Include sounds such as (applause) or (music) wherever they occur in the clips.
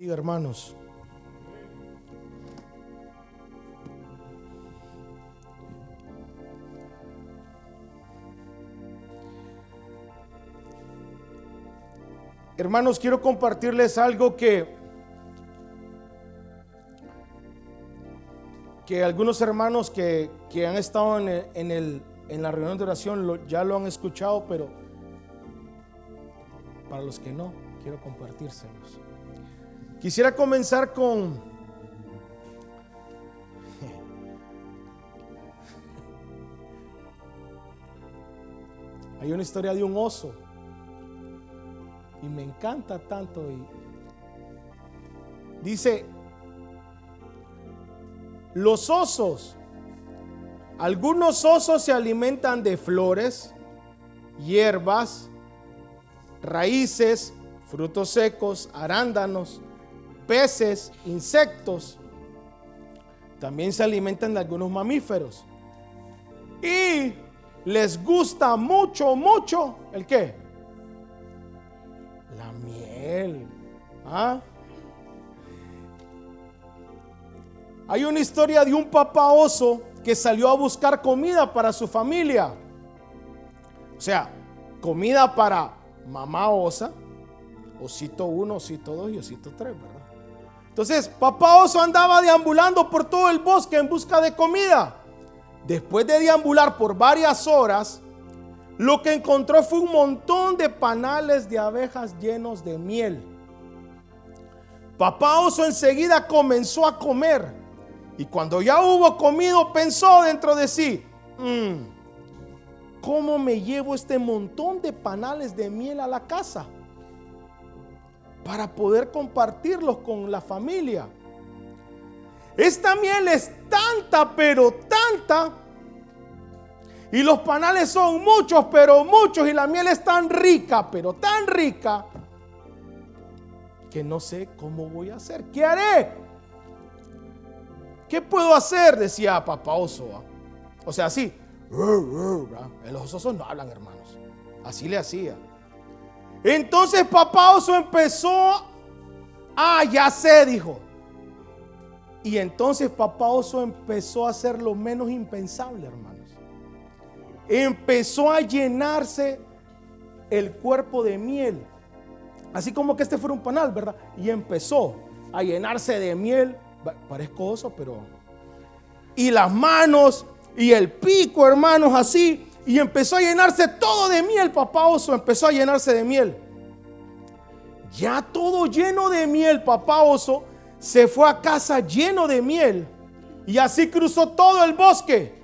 Hermanos, hermanos, quiero compartirles algo que que algunos hermanos que, que han estado en, en la reunión de oración ya lo han escuchado, pero para los que no, quiero compartírselos. Quisiera comenzar con Hay una historia de un oso y me encanta tanto y dice los osos algunos osos se alimentan de flores, hierbas, raíces, frutos secos, arándanos, peces, insectos. También se alimentan de algunos mamíferos. Y les gusta mucho, mucho el qué? La miel. ¿Ah? Hay una historia de un papá oso que salió a buscar comida para su familia. O sea, comida para mamá osa, osito 1, osito 2 y osito 3, ¿verdad? Entonces, papá oso andaba deambulando por todo el bosque en busca de comida. Después de deambular por varias horas, lo que encontró fue un montón de panales de abejas llenos de miel. Papá oso enseguida comenzó a comer. Y cuando ya hubo comido, pensó dentro de sí, "Mm, ¿cómo me llevo este montón de panales de miel a la casa? Para poder compartirlos con la familia. Esta miel es tanta, pero tanta. Y los panales son muchos, pero muchos. Y la miel es tan rica, pero tan rica, que no sé cómo voy a hacer. ¿Qué haré? ¿Qué puedo hacer? Decía papá oso. ¿ah? O sea, así. Los osos no hablan, hermanos. Así le hacía. Entonces papá oso empezó. Ah, ya sé, dijo. Y entonces papá oso empezó a hacer lo menos impensable, hermanos. Empezó a llenarse el cuerpo de miel. Así como que este fuera un panal, ¿verdad? Y empezó a llenarse de miel. Pa- Parezco oso, pero... Y las manos y el pico, hermanos, así. Y empezó a llenarse todo de miel, papá oso. Empezó a llenarse de miel. Ya todo lleno de miel, papá oso se fue a casa lleno de miel. Y así cruzó todo el bosque.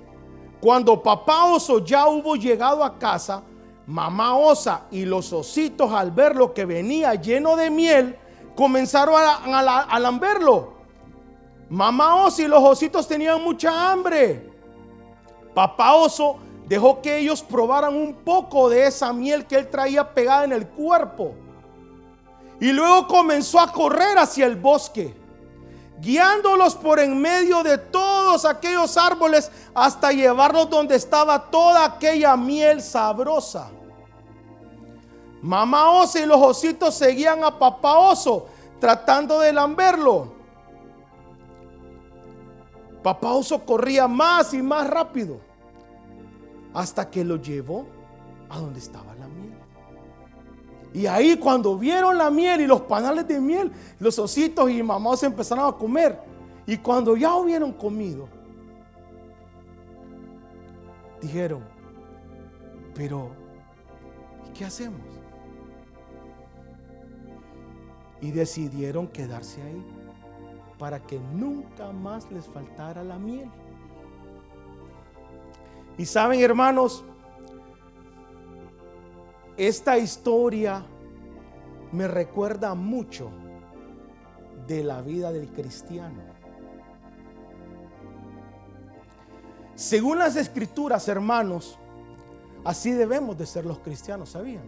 Cuando papá oso ya hubo llegado a casa, mamá osa y los ositos al ver lo que venía lleno de miel, comenzaron a, a, lamberlo. Mamá oso y los ositos tenían mucha hambre. Papá oso dejó que ellos probaran un poco de esa miel que él traía pegada en el cuerpo. Y luego comenzó a correr hacia el bosque, guiándolos por en medio de todos aquellos árboles hasta llevarlos donde estaba toda aquella miel sabrosa. Mamá oso y los ositos seguían a papá oso tratando de lamberlo. Papá oso corría más y más rápido hasta que lo llevó a donde estaba la miel. Y ahí cuando vieron la miel y los panales de miel, los ositos y mamá se empezaron a comer. Y cuando ya hubieron comido, dijeron, pero ¿y qué hacemos? Y decidieron quedarse ahí para que nunca más les faltara la miel. Y saben, hermanos, esta historia me recuerda mucho de la vida del cristiano. Según las escrituras, hermanos, así debemos de ser los cristianos, ¿sabían?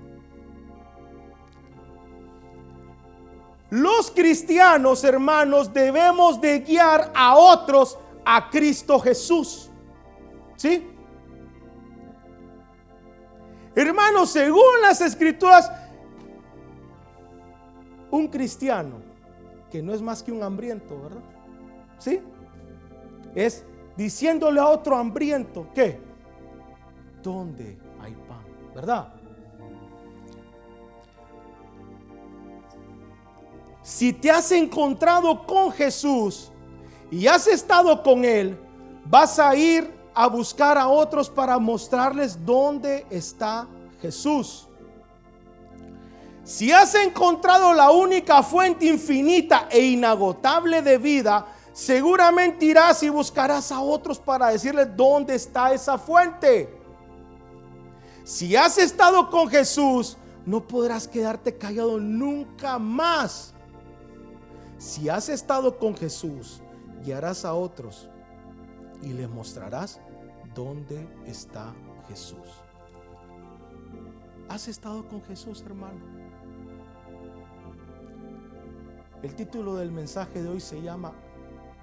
Los cristianos, hermanos, debemos de guiar a otros a Cristo Jesús. ¿Sí? Hermanos, según las escrituras, un cristiano que no es más que un hambriento, ¿verdad? ¿Sí? Es diciéndole a otro hambriento que, ¿dónde hay pan? ¿Verdad? Si te has encontrado con Jesús y has estado con Él, vas a ir a buscar a otros para mostrarles dónde está Jesús. Si has encontrado la única fuente infinita e inagotable de vida, seguramente irás y buscarás a otros para decirles dónde está esa fuente. Si has estado con Jesús, no podrás quedarte callado nunca más. Si has estado con Jesús, guiarás a otros y les mostrarás dónde está Jesús. ¿Has estado con Jesús, hermano? El título del mensaje de hoy se llama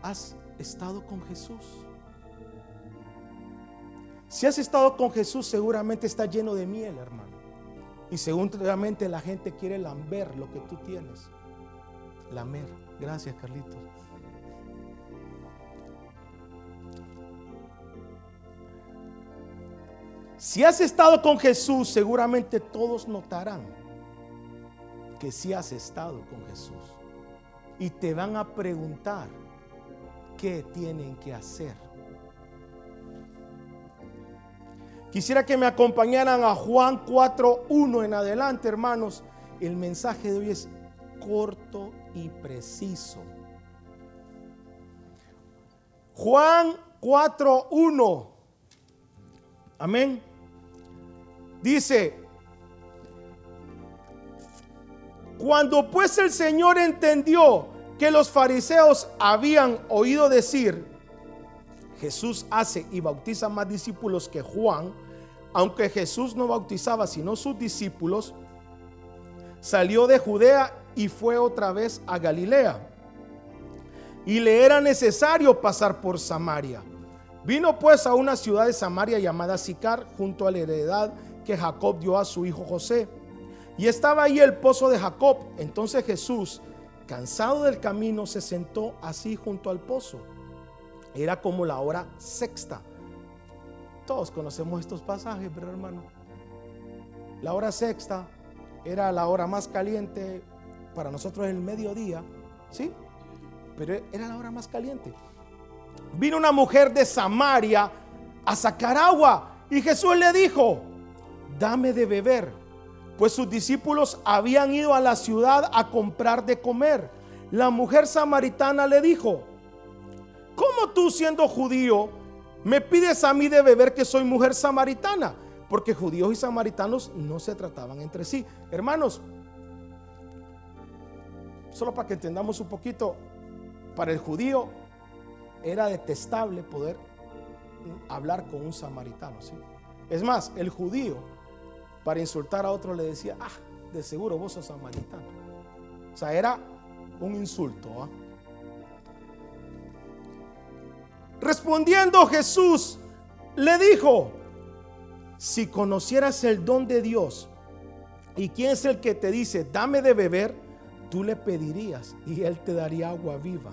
¿Has estado con Jesús? Si has estado con Jesús, seguramente está lleno de miel, hermano. Y seguramente la gente quiere lamber lo que tú tienes. Lamer. Gracias, Carlitos. Si has estado con Jesús, seguramente todos notarán que si has estado con Jesús. Y te van a preguntar qué tienen que hacer. Quisiera que me acompañaran a Juan 4.1 en adelante, hermanos. El mensaje de hoy es corto y preciso. Juan 4.1. Amén. Dice, cuando pues el Señor entendió que los fariseos habían oído decir, Jesús hace y bautiza más discípulos que Juan, aunque Jesús no bautizaba sino sus discípulos, salió de Judea y fue otra vez a Galilea. Y le era necesario pasar por Samaria. Vino pues a una ciudad de Samaria llamada Sicar, junto a la heredad que Jacob dio a su hijo José. Y estaba ahí el pozo de Jacob. Entonces Jesús, cansado del camino, se sentó así junto al pozo. Era como la hora sexta. Todos conocemos estos pasajes, pero hermano. La hora sexta era la hora más caliente para nosotros el mediodía, ¿sí? Pero era la hora más caliente. Vino una mujer de Samaria a sacar agua y Jesús le dijo, dame de beber, pues sus discípulos habían ido a la ciudad a comprar de comer. La mujer samaritana le dijo, ¿cómo tú siendo judío me pides a mí de beber que soy mujer samaritana? Porque judíos y samaritanos no se trataban entre sí. Hermanos, solo para que entendamos un poquito, para el judío era detestable poder hablar con un samaritano. ¿sí? Es más, el judío para insultar a otro le decía, ah, de seguro vos sos samaritano. O sea, era un insulto. ¿ah? Respondiendo Jesús, le dijo, si conocieras el don de Dios y quién es el que te dice, dame de beber, tú le pedirías y él te daría agua viva.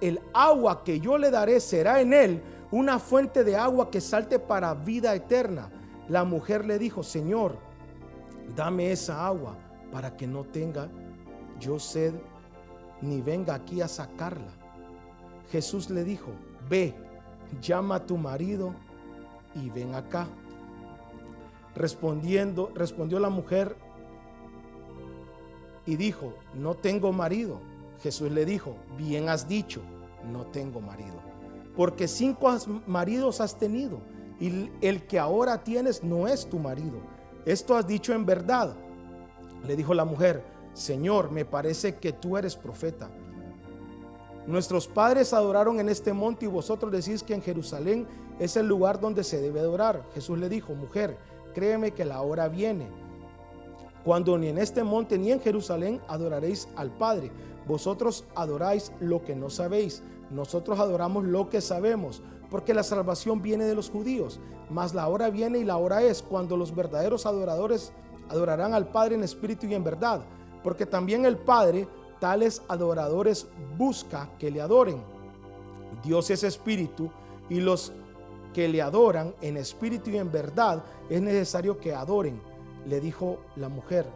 el agua que yo le daré será en él una fuente de agua que salte para vida eterna. La mujer le dijo, Señor, dame esa agua para que no tenga yo sed ni venga aquí a sacarla. Jesús le dijo, ve, llama a tu marido y ven acá. Respondiendo, respondió la mujer y dijo, no tengo marido. Jesús le dijo, bien has dicho, no tengo marido porque cinco maridos has tenido y el que ahora tienes no es tu marido. Esto has dicho en verdad. Le dijo la mujer, Señor, me parece que tú eres profeta. Nuestros padres adoraron en este monte y vosotros decís que en Jerusalén es el lugar donde se debe adorar. Jesús le dijo, mujer, créeme que la hora viene cuando ni en este monte ni en Jerusalén adoraréis al Padre. Vosotros adoráis lo que no sabéis. Nosotros adoramos lo que sabemos, porque la salvación viene de los judíos. Mas la hora viene y la hora es cuando los verdaderos adoradores adorarán al Padre en espíritu y en verdad, porque también el Padre tales adoradores busca que le adoren. Dios es espíritu y los que le adoran en espíritu y en verdad es necesario que adoren. Le dijo la mujer,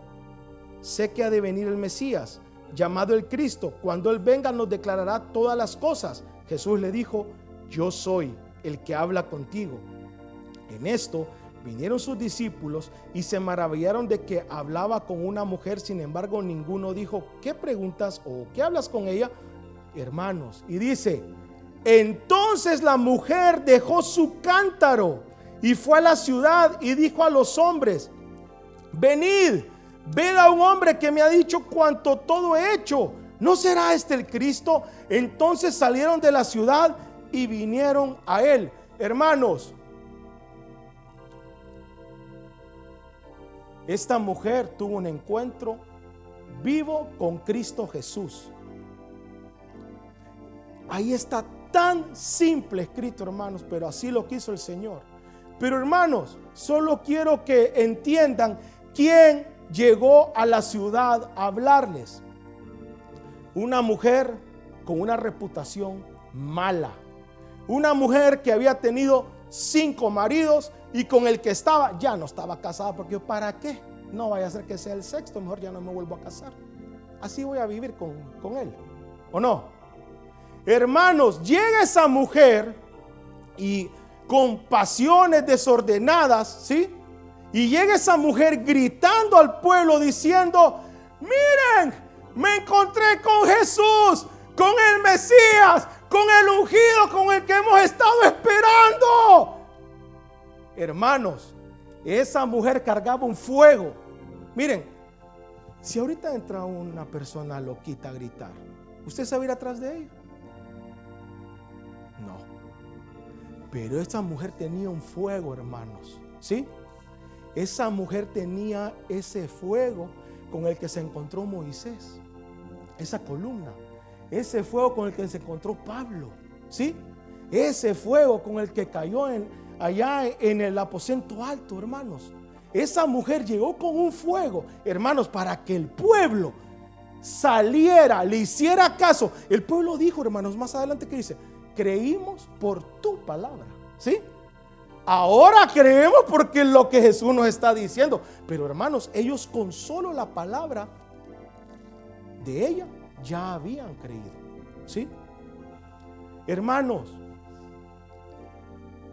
sé que ha de venir el Mesías, llamado el Cristo. Cuando Él venga nos declarará todas las cosas. Jesús le dijo, yo soy el que habla contigo. En esto vinieron sus discípulos y se maravillaron de que hablaba con una mujer. Sin embargo, ninguno dijo, ¿qué preguntas o qué hablas con ella? Hermanos, y dice, entonces la mujer dejó su cántaro y fue a la ciudad y dijo a los hombres, venid, ved a un hombre que me ha dicho cuanto todo he hecho. ¿No será este el Cristo? Entonces salieron de la ciudad y vinieron a él. Hermanos, esta mujer tuvo un encuentro vivo con Cristo Jesús. Ahí está tan simple escrito, hermanos, pero así lo quiso el Señor. Pero hermanos, solo quiero que entiendan quién llegó a la ciudad a hablarles. Una mujer con una reputación mala. Una mujer que había tenido cinco maridos y con el que estaba ya no estaba casada porque ¿para qué? No vaya a ser que sea el sexto, mejor ya no me vuelvo a casar. Así voy a vivir con, con él. ¿O no? Hermanos, llega esa mujer y con pasiones desordenadas, ¿sí? Y llega esa mujer gritando al pueblo diciendo, miren, me encontré con Jesús, con el Mesías, con el ungido, con el que hemos estado esperando. Hermanos, esa mujer cargaba un fuego. Miren, si ahorita entra una persona loquita a gritar, ¿usted se va a ir atrás de ella? No. Pero esa mujer tenía un fuego, hermanos. ¿Sí? Esa mujer tenía ese fuego con el que se encontró Moisés, esa columna, ese fuego con el que se encontró Pablo, ¿sí? Ese fuego con el que cayó en, allá en el aposento alto, hermanos. Esa mujer llegó con un fuego, hermanos, para que el pueblo saliera, le hiciera caso. El pueblo dijo, hermanos, más adelante que dice, creímos por tu palabra, ¿sí? Ahora creemos porque lo que Jesús nos está diciendo. Pero hermanos, ellos con solo la palabra de ella ya habían creído. ¿Sí? Hermanos,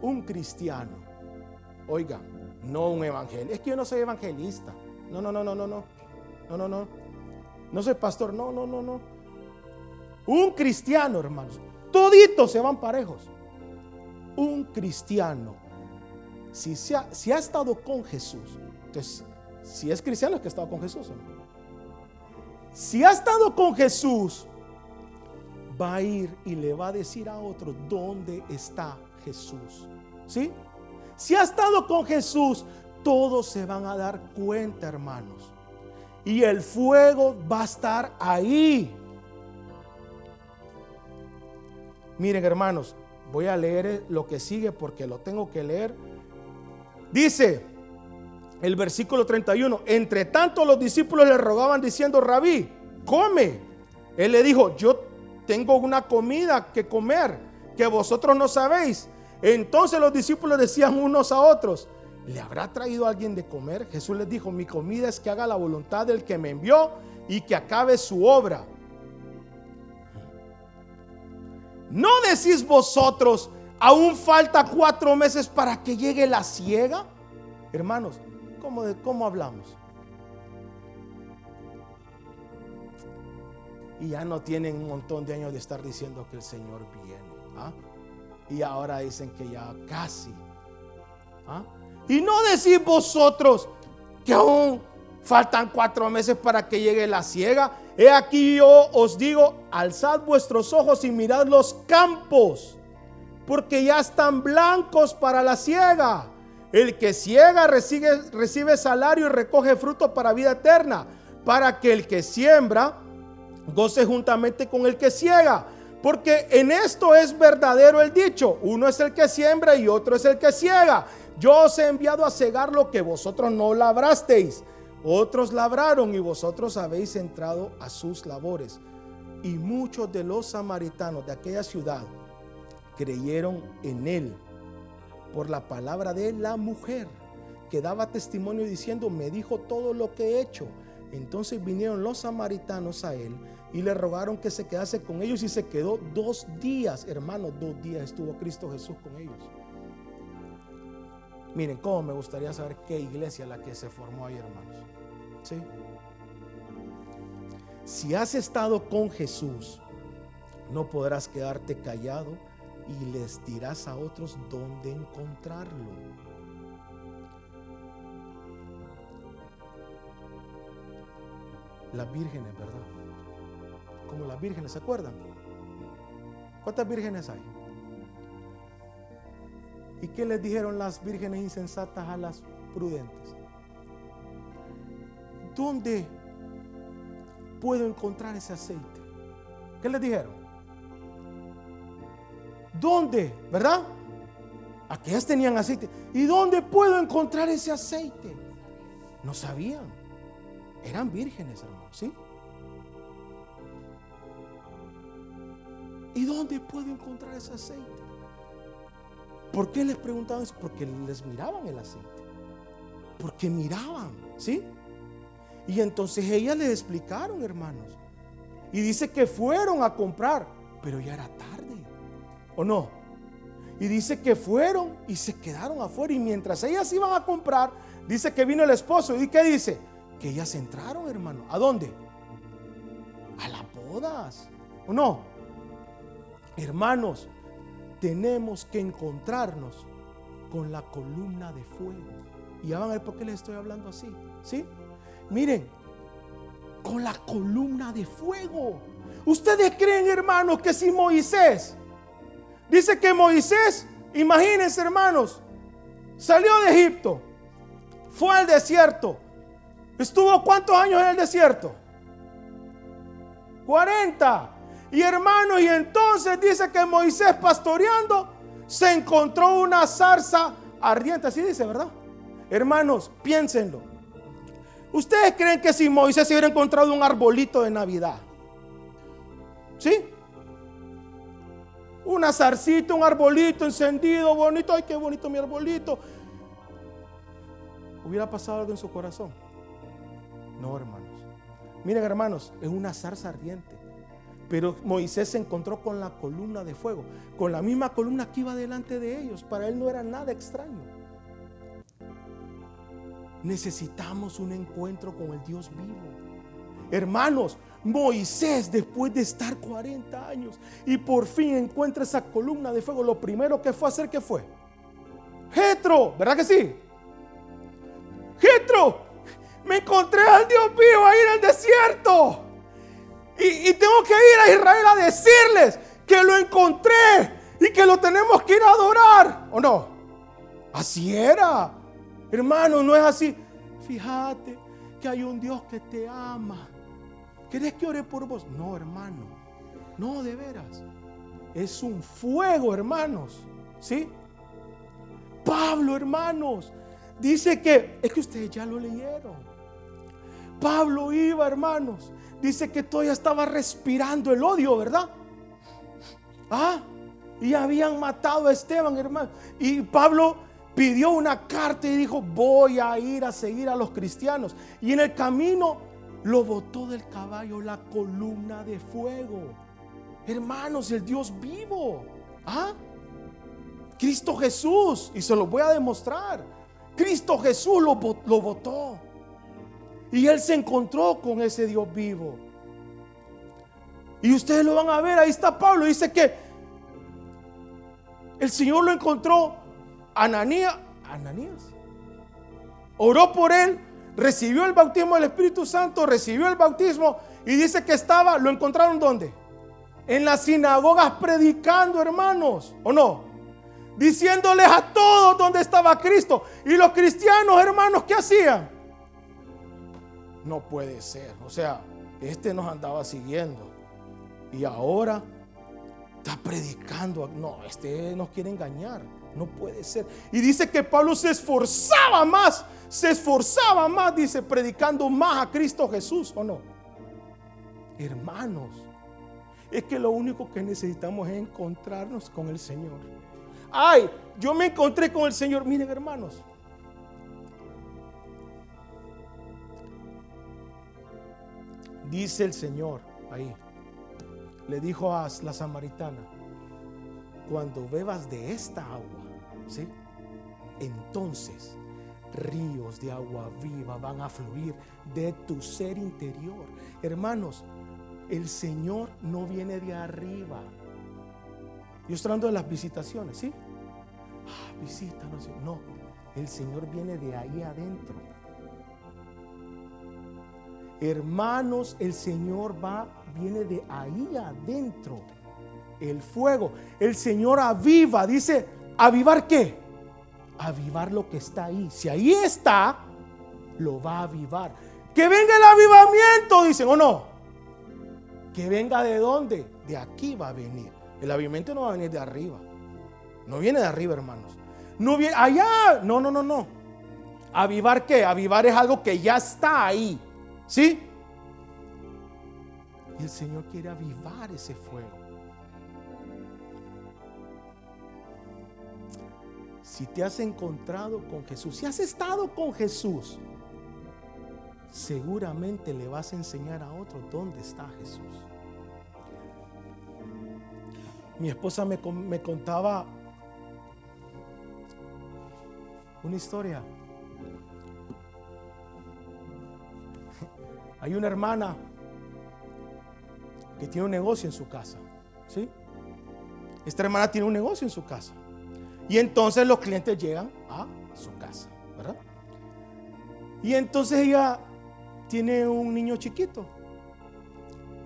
un cristiano, oiga, no un evangelista. Es que yo no soy evangelista. No, no, no, no, no, no. No, no, no. No soy pastor. No, no, no, no. Un cristiano, hermanos. Toditos se van parejos. Un cristiano si, ha, estado con Jesús, entonces, si es cristiano es que ha estado con Jesús. Si ha estado con Jesús, va a ir y le va a decir a otro dónde está Jesús. ¿Sí? Si ha estado con Jesús, todos se van a dar cuenta, hermanos. Y el fuego va a estar ahí. Miren, hermanos, voy a leer lo que sigue porque lo tengo que leer Dice el versículo 31, entre tanto los discípulos le rogaban diciendo, rabí, come. Él le dijo, yo tengo una comida que comer que vosotros no sabéis. Entonces los discípulos decían unos a otros, ¿le habrá traído alguien de comer? Jesús les dijo, mi comida es que haga la voluntad del que me envió y que acabe su obra. ¿No decís vosotros, Aún falta cuatro meses para que llegue la ciega. Hermanos, ¿cómo, de, cómo hablamos? Y ya no tienen un montón de años de estar diciendo que el Señor viene. ¿ah? Y ahora dicen que ya casi. ¿ah? Y no decís vosotros que aún faltan cuatro meses para que llegue la ciega. He aquí yo os digo, alzad vuestros ojos y mirad los campos, porque ya están blancos para la siega. El que ciega recibe, recibe salario y recoge fruto para vida eterna, para que el que siembra goce juntamente con el que ciega. Porque en esto es verdadero el dicho, uno es el que siembra y otro es el que ciega. Yo os he enviado a cegar lo que vosotros no labrasteis. Otros labraron y vosotros habéis entrado a sus labores. Y muchos de los samaritanos de aquella ciudad creyeron en él por la palabra de la mujer que daba testimonio diciendo, me dijo todo lo que he hecho. Entonces vinieron los samaritanos a él y le rogaron que se quedase con ellos y se quedó dos días, hermanos, dos días estuvo Cristo Jesús con ellos. Miren, cómo me gustaría saber qué iglesia la que se formó ahí, hermanos. ¿Sí? Si has estado con Jesús, no podrás quedarte callado y les dirás a otros dónde encontrarlo. Las vírgenes, ¿verdad? Como las vírgenes, ¿se acuerdan? ¿Cuántas vírgenes hay? ¿Y qué les dijeron las vírgenes insensatas a las prudentes? ¿Dónde puedo encontrar ese aceite? ¿Qué les dijeron? ¿Dónde? ¿Verdad? Aquellas tenían aceite. ¿Y dónde puedo encontrar ese aceite? No sabían. Eran vírgenes, hermano, ¿sí? ¿Y dónde puedo encontrar ese aceite? ¿Por qué les preguntaban eso? Porque les miraban el aceite. Porque miraban, ¿sí? Y entonces ellas les explicaron, hermanos. Y dice que fueron a comprar, pero ya era tarde. ¿O no? Y dice que fueron y se quedaron afuera. Y mientras ellas iban a comprar, dice que vino el esposo. ¿Y qué dice? Que ellas entraron, hermano. ¿A dónde? A las bodas. ¿O no? Hermanos, tenemos que encontrarnos con la columna de fuego. Y ya van a ver por qué les estoy hablando así. ¿Sí? Miren, con la columna de fuego. ¿Ustedes creen, hermanos, que si Moisés dice que Moisés, imagínense, hermanos, salió de Egipto, fue al desierto, estuvo cuántos años en el desierto? 40. Y hermano, y entonces dice que Moisés pastoreando se encontró una zarza ardiente. Así dice, ¿verdad? Hermanos, piénsenlo. ¿Ustedes creen que si Moisés se hubiera encontrado un arbolito de Navidad? ¿Sí? Una zarcita, un arbolito encendido, bonito. Ay, qué bonito mi arbolito. ¿Hubiera pasado algo en su corazón? No, hermanos. Miren, hermanos, es una zarza ardiente. Pero Moisés se encontró con la columna de fuego, con la misma columna que iba delante de ellos. Para él no era nada extraño. Necesitamos un encuentro con el Dios vivo. Hermanos, Moisés después de estar 40 años y por fin encuentra esa columna de fuego, lo primero que fue a hacer, ¿qué fue? Jetro, ¿verdad que sí? Jetro, me encontré al Dios vivo ahí en el desierto. Y, tengo que ir a Israel a decirles que lo encontré y que lo tenemos que ir a adorar. ¿O no? Así era. Hermano, no es así. Fíjate que hay un Dios que te ama. ¿Querés que ore por vos? No, hermano. No, de veras. Es un fuego, hermanos. ¿Sí? Pablo, hermanos, dice que, es que ustedes ya lo leyeron. Pablo iba, hermanos, dice que todavía estaba respirando el odio, ¿verdad? Ah, y habían matado a Esteban, hermano. Y Pablo pidió una carta y dijo, voy a ir a seguir a los cristianos. Y en el camino lo botó del caballo la columna de fuego. Hermanos, el Dios vivo. ¿Ah? Cristo Jesús. Y se lo voy a demostrar. Cristo Jesús lo, lo botó. Y él se encontró con ese Dios vivo. Y ustedes lo van a ver, ahí está Pablo, dice que el Señor lo encontró, Ananías, Ananías, oró por él, recibió el bautismo del Espíritu Santo, recibió el bautismo Y dice que estaba, ¿lo encontraron dónde? En las sinagogas predicando, hermanos, ¿o no? Diciéndoles a todos dónde estaba Cristo. Y los cristianos, hermanos, ¿qué hacían? No puede ser. O sea, este nos andaba siguiendo. Y ahora está predicando. No, este nos quiere engañar. No puede ser. Y dice que Pablo se esforzaba más, se esforzaba más, dice, predicando más a Cristo Jesús, ¿o no? Hermanos, es que lo único que necesitamos es encontrarnos con el Señor. Ay, yo me encontré con el Señor. Miren, hermanos. Dice el Señor ahí. Le dijo a la samaritana, cuando bebas de esta agua, Entonces ríos de agua viva van a fluir de tu ser interior. Hermanos, el Señor no viene de arriba. Yo estoy hablando de las visitaciones, ¿sí? Ah. No, el Señor viene de ahí adentro. Hermanos, el Señor va, viene de ahí adentro. El fuego. El Señor aviva, dice, ¿Avivar qué? Avivar lo que está ahí. Si ahí está, lo va a avivar. Que venga el avivamiento, dicen, ¿o no? Que venga de dónde? De aquí va a venir. El avivamiento no va a venir de arriba. No viene de arriba, hermanos. No viene allá. No, no, no, no. ¿Avivar qué? Avivar es algo que ya está ahí. ¿Sí? Y el Señor quiere avivar ese fuego. Si te has encontrado con Jesús, si has estado con Jesús, seguramente le vas a enseñar a otro dónde está Jesús. Mi esposa me, me contaba una historia. (laughs) Hay una hermana que tiene un negocio en su casa. ¿sí? Esta hermana tiene un negocio en su casa. Y entonces los clientes llegan a su casa, ¿verdad? Y entonces ella tiene un niño chiquito.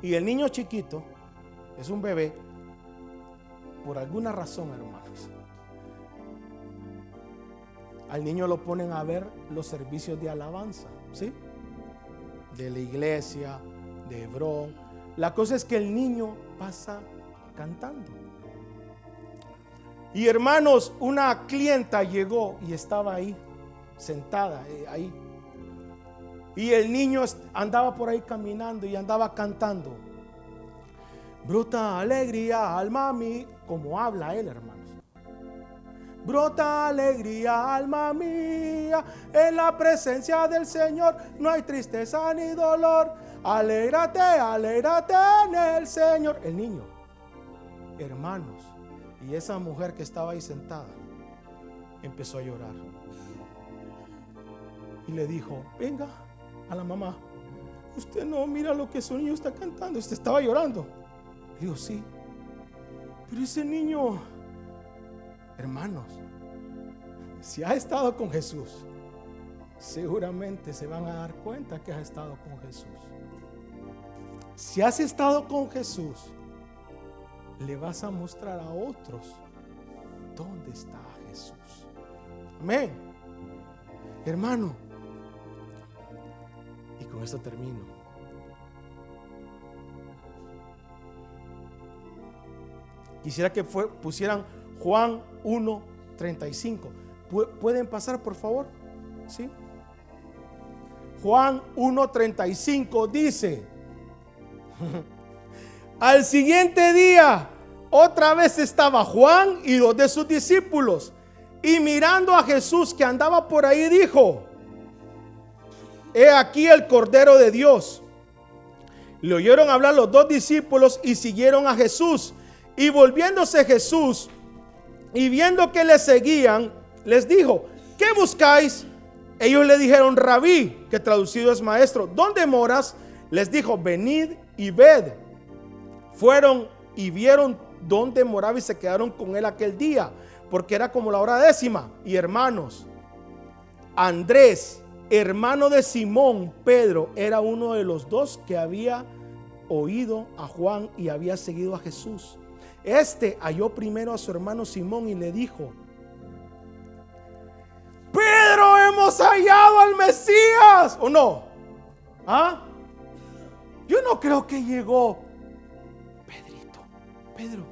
Y el niño chiquito es un bebé por alguna razón, hermanos. Al niño lo ponen a ver los servicios de alabanza, ¿sí? De la iglesia, de Hebrón. La cosa es que el niño pasa cantando. Y hermanos, una clienta llegó y estaba ahí, sentada eh, ahí. Y el niño andaba por ahí caminando y andaba cantando. Bruta alegría, alma mía, como habla él, hermanos. Brota alegría, alma mía, en la presencia del Señor no hay tristeza ni dolor. Alégrate, alégrate en el Señor. El niño, hermanos, y esa mujer que estaba ahí sentada empezó a llorar. Y le dijo, venga a la mamá, usted no mira lo que su niño está cantando, usted estaba llorando. Digo, sí, pero ese niño, hermanos, si ha estado con Jesús, seguramente se van a dar cuenta que has estado con Jesús. Si has estado con Jesús, le vas a mostrar a otros dónde está Jesús. Amén. Hermano, y con esto termino. Quisiera que pusieran Juan 1.35. ¿Pueden pasar, por favor? ¿Sí? Juan 1.35 dice, (laughs) Al siguiente día, otra vez estaba Juan y dos de sus discípulos. Y mirando a Jesús que andaba por ahí, dijo, He aquí el Cordero de Dios. Le oyeron hablar los dos discípulos y siguieron a Jesús. Y volviéndose Jesús y viendo que le seguían, les dijo, ¿qué buscáis? Ellos le dijeron, rabí, que traducido es maestro, ¿dónde moras? Les dijo, venid y ved. Fueron y vieron dónde moraba y se quedaron con él aquel día, porque era como la hora décima. Y hermanos, Andrés, hermano de Simón, Pedro, era uno de los dos que había oído a Juan y había seguido a Jesús. Este halló primero a su hermano Simón y le dijo, Pedro, hemos hallado al Mesías, ¿o no? ¿Ah? Yo no creo que llegó, Pedro,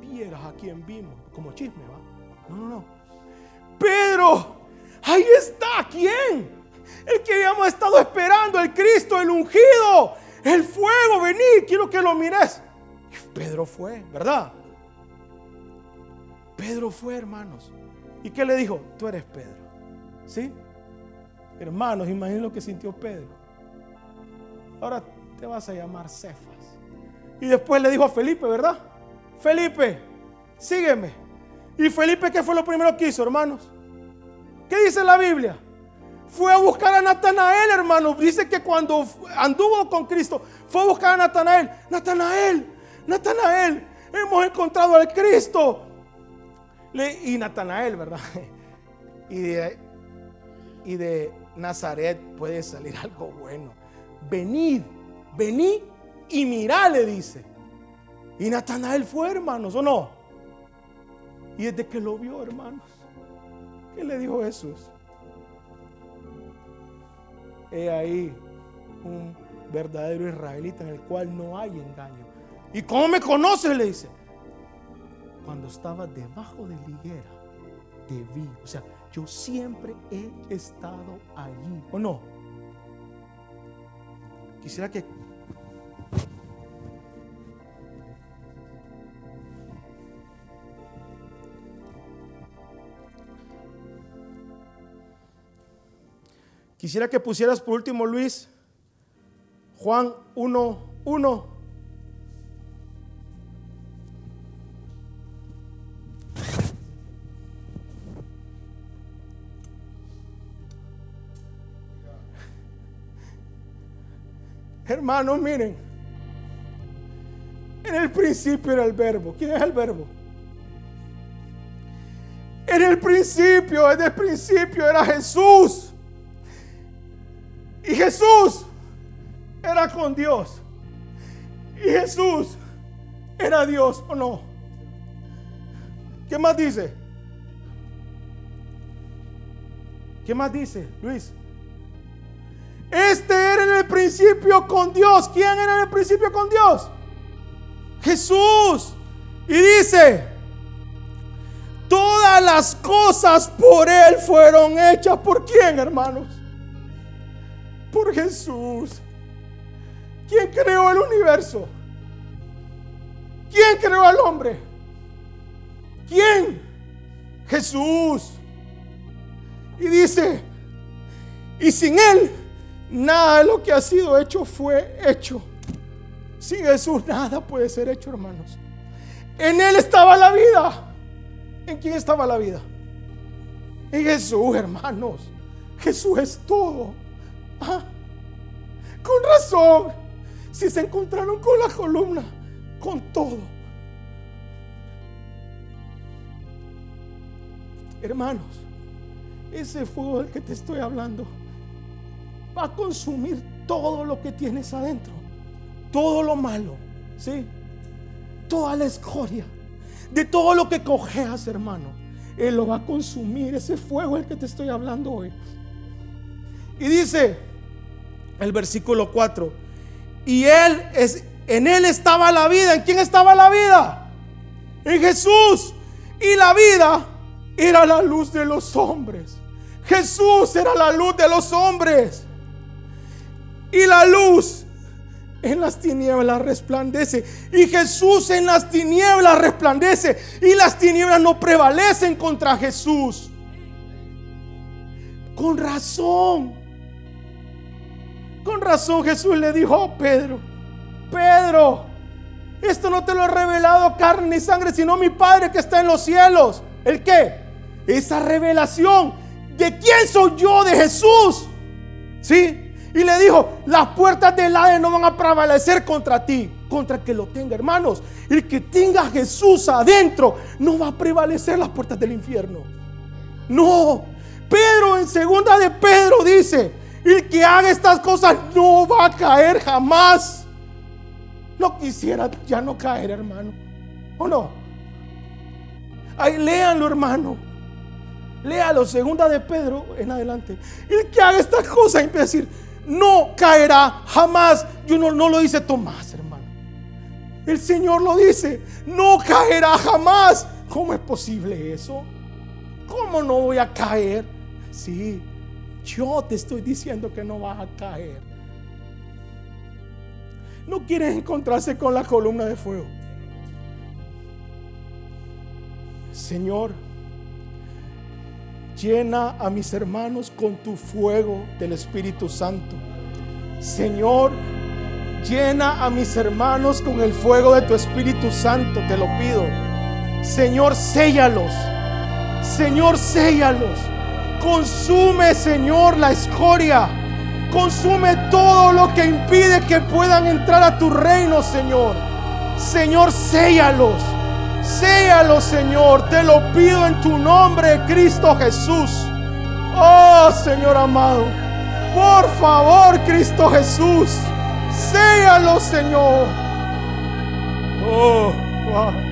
vieras a quien vimos, como chisme, ¿va? No, no, no. Pedro, ahí está, ¿quién? El que habíamos estado esperando, el Cristo, el ungido, el fuego, vení, quiero que lo mires. Pedro fue, ¿verdad? Pedro fue, hermanos. ¿Y qué le dijo? Tú eres Pedro. ¿Sí? Hermanos, imaginen lo que sintió Pedro. Ahora te vas a llamar Cefas. Y después le dijo a Felipe, ¿verdad? Felipe, sígueme. ¿Y Felipe qué fue lo primero que hizo, hermanos? ¿Qué dice la Biblia? Fue a buscar a Natanael, hermanos. Dice que cuando anduvo con Cristo, fue a buscar a Natanael. Natanael, Natanael, hemos encontrado al Cristo. y Natanael, ¿verdad? (laughs) Y de, y de Nazaret puede salir (laughs) algo bueno. Venid, venid y mirá, le dice. Y Natanael fue, hermanos, ¿o no? Y desde que lo vio, hermanos, ¿qué le dijo Jesús? He ahí un verdadero israelita en el cual no hay engaño. ¿Y cómo me conoces? Le dice. Cuando estaba debajo de la higuera, te vi. O sea, yo siempre he estado allí. ¿O no? Quisiera que Quisiera que pusieras por último, Luis, Juan 1, 1. Hermanos, miren. En el principio era el verbo. ¿Quién es el verbo? En el principio, en el principio era Jesús. Y Jesús era con Dios. Y Jesús era Dios o no. ¿Qué más dice? ¿Qué más dice, Luis? Este era en el principio con Dios. ¿Quién era en el principio con Dios? Jesús. Y dice, todas las cosas por Él fueron hechas. ¿Por quién, hermanos? Por Jesús. ¿Quién creó el universo? ¿Quién creó al hombre? ¿Quién? Jesús. Y dice, y sin Él, nada de lo que ha sido hecho fue hecho. Sin Jesús nada puede ser hecho, hermanos. En Él estaba la vida. ¿En quién estaba la vida? En Jesús, hermanos. Jesús es todo. Ah, con razón. Si se encontraron con la columna, con todo. Hermanos, ese fuego del que te estoy hablando va a consumir todo lo que tienes adentro. Todo lo malo, ¿sí? Toda la escoria. De todo lo que cojeas, hermano. Él lo va a consumir. Ese fuego del que te estoy hablando hoy. Y dice el versículo 4, y él es, en él estaba la vida. ¿En quién estaba la vida? En Jesús. Y la vida era la luz de los hombres. Jesús era la luz de los hombres. Y la luz en las tinieblas resplandece. Y Jesús en las tinieblas resplandece. Y las tinieblas no prevalecen contra Jesús. Con razón. Con razón Jesús le dijo a Pedro, Pedro, esto no te lo he revelado carne ni sangre, sino mi Padre que está en los cielos. ¿El qué? Esa revelación de quién soy yo, de Jesús. ¿Sí? Y le dijo, las puertas del Hades no van a prevalecer contra ti, contra el que lo tenga, hermanos. El que tenga Jesús adentro no va a prevalecer las puertas del infierno. No. Pedro en segunda de Pedro dice, el que haga estas cosas no va a caer jamás. no quisiera ya no caer, hermano. ¿O no? Ahí léanlo, hermano. Léalo, segunda de Pedro en adelante. El que haga estas cosas empieza a decir, no caerá jamás. Yo no, no lo dice Tomás, hermano. El Señor lo dice, no caerá jamás. ¿Cómo es posible eso? ¿Cómo no voy a caer? Sí, yo te estoy diciendo que no vas a caer. No quieres encontrarse con la columna de fuego. Señor, llena a mis hermanos con tu fuego del Espíritu Santo. Señor, llena a mis hermanos con el fuego de tu Espíritu Santo, te lo pido. Señor, séllalos. Señor, séllalos. Consume, Señor, la escoria. Consume todo lo que impide que puedan entrar a tu reino, Señor. Señor, séllalos. Séalos, Señor. Te lo pido en tu nombre, Cristo Jesús. Oh, Señor amado. Por favor, Cristo Jesús. Séalos, Señor. Oh, wow.